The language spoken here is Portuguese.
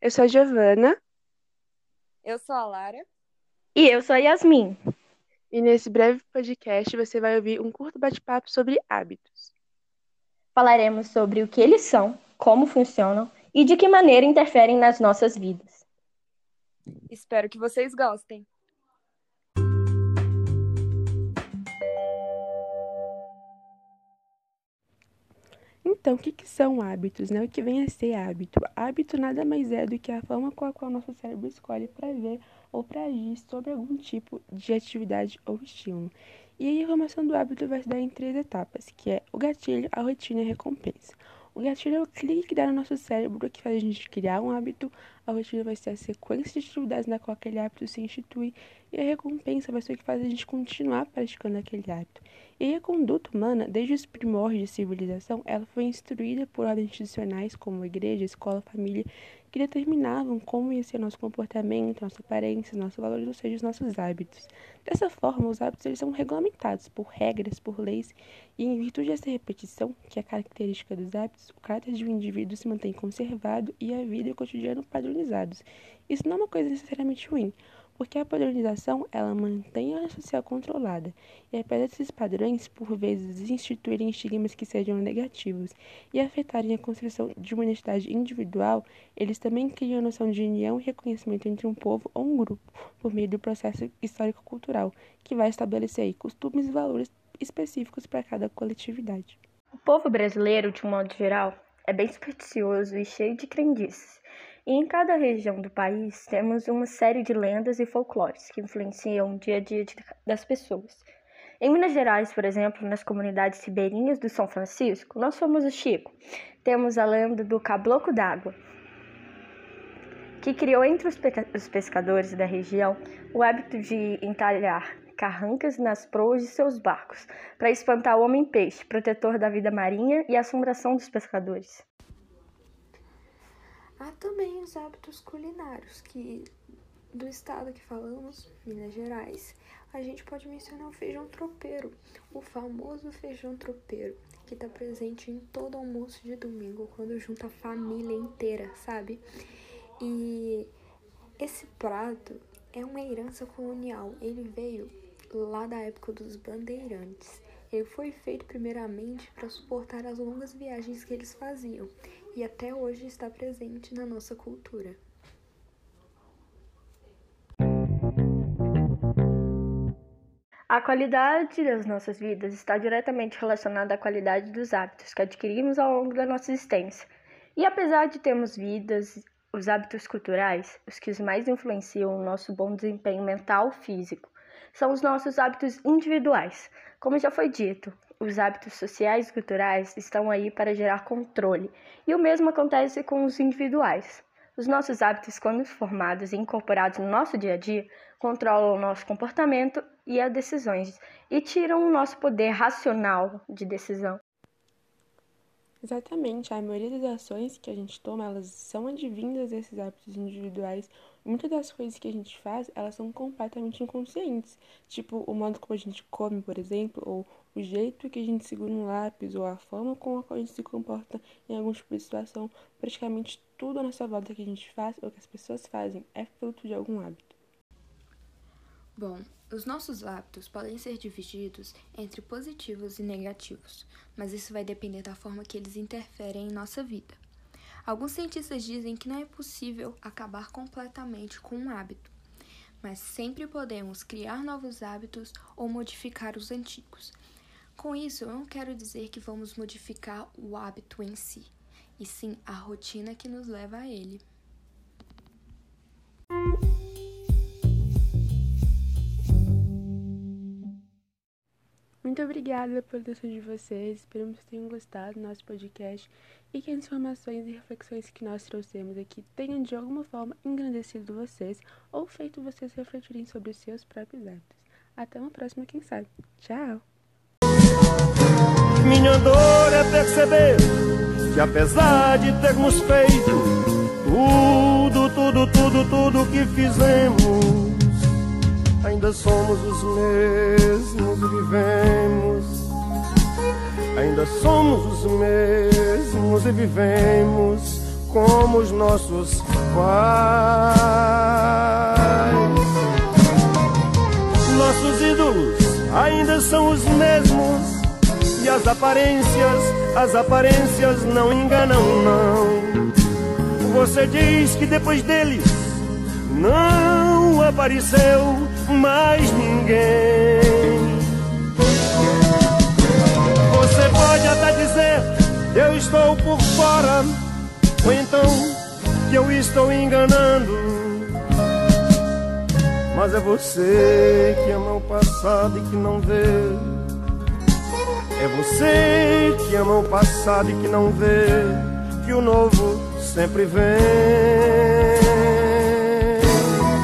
Eu sou a Giovana. Eu sou a Lara. E eu sou a Yasmin. E nesse breve podcast você vai ouvir um curto bate-papo sobre hábitos. Falaremos sobre o que eles são, como funcionam e de que maneira interferem nas nossas vidas. Espero que vocês gostem. Então, o que, que são hábitos? Né? O que vem a ser hábito? Hábito nada mais é do que a forma com a qual nosso cérebro escolhe para ver ou para agir sobre algum tipo de atividade ou estímulo. E a formação do hábito vai se dar em três etapas, que é o gatilho, a rotina e a recompensa. O gatilho é o clique que dá no nosso cérebro que faz a gente criar um hábito, a rotina vai ser a sequência de atividades na qual aquele hábito se institui, e a recompensa vai ser o que faz a gente continuar praticando aquele hábito. E a conduta humana, desde os primórdios de civilização, ela foi instruída por ordens institucionais como igreja, escola, família, que determinavam como ia ser nosso comportamento, nossa aparência, nossos valores, ou seja, os nossos hábitos. Dessa forma, os hábitos eles são regulamentados por regras, por leis, e em virtude dessa repetição, que é a característica dos hábitos, o caráter de um indivíduo se mantém conservado e a vida e o cotidiano padronizados. Isso não é uma coisa necessariamente ruim, porque a padronização ela mantém a área social controlada, e apesar desses padrões, por vezes, instituírem estigmas que sejam negativos e afetarem a construção de uma identidade individual, eles também criam a noção de união e reconhecimento entre um povo ou um grupo, por meio do processo histórico-cultural, que vai estabelecer aí, costumes e valores específicos para cada coletividade. O povo brasileiro, de um modo geral, é bem supersticioso e cheio de crendices. E em cada região do país temos uma série de lendas e folclores que influenciam o dia a dia das pessoas. Em Minas Gerais, por exemplo, nas comunidades ribeirinhas do São Francisco, nós somos o Chico. Temos a lenda do cabloco d'água, que criou entre os, pescadores da região o hábito de entalhar carrancas nas proas de seus barcos, para espantar o homem-peixe, protetor da vida marinha e assombração dos pescadores. Há também os hábitos culinários, que do estado que falamos, Minas Gerais, a gente pode mencionar o feijão tropeiro, o famoso feijão tropeiro, que está presente em todo almoço de domingo, quando junta a família inteira, sabe? E esse prato é uma herança colonial, ele veio lá da época dos bandeirantes. Ele foi feito primeiramente para suportar as longas viagens que eles faziam e até hoje está presente na nossa cultura. A qualidade das nossas vidas está diretamente relacionada à qualidade dos hábitos que adquirimos ao longo da nossa existência. E apesar de termos vidas, os hábitos culturais, os que mais influenciam o nosso bom desempenho mental físico, são os nossos hábitos individuais. Como já foi dito, os hábitos sociais e culturais estão aí para gerar controle, e o mesmo acontece com os individuais. Os nossos hábitos, quando formados e incorporados no nosso dia a dia, controlam o nosso comportamento e as decisões e tiram o nosso poder racional de decisão. Exatamente, a maioria das ações que a gente toma, elas são advindas desses hábitos individuais. Muitas das coisas que a gente faz, elas são completamente inconscientes. Tipo, o modo como a gente come, por exemplo, ou o jeito que a gente segura um lápis, ou a forma com a qual a gente se comporta em algum tipo de situação. Praticamente tudo à nossa volta que a gente faz, ou que as pessoas fazem, é fruto de algum hábito. Bom, os nossos hábitos podem ser divididos entre positivos e negativos, mas isso vai depender da forma que eles interferem em nossa vida. Alguns cientistas dizem que não é possível acabar completamente com um hábito, mas sempre podemos criar novos hábitos ou modificar os antigos. Com isso, eu não quero dizer que vamos modificar o hábito em si, e sim a rotina que nos leva a ele. Muito obrigada pela atenção de vocês. Esperamos que tenham gostado do nosso podcast e que as informações e reflexões que nós trouxemos aqui tenham de alguma forma engrandecido vocês ou feito vocês refletirem sobre os seus próprios hábitos. Até uma próxima, quem sabe. Tchau! Minha dor é perceber que apesar de termos feito tudo, tudo, tudo, tudo que fizemos ainda somos os mesmos. Ainda somos os mesmos e vivemos como os nossos pais. Nossos ídolos ainda são os mesmos. E as aparências, as aparências não enganam, não. Você diz que depois deles não apareceu mais ninguém. Pode até dizer eu estou por fora, ou então que eu estou enganando. Mas é você que ama o passado e que não vê. É você que ama o passado e que não vê que o novo sempre vem.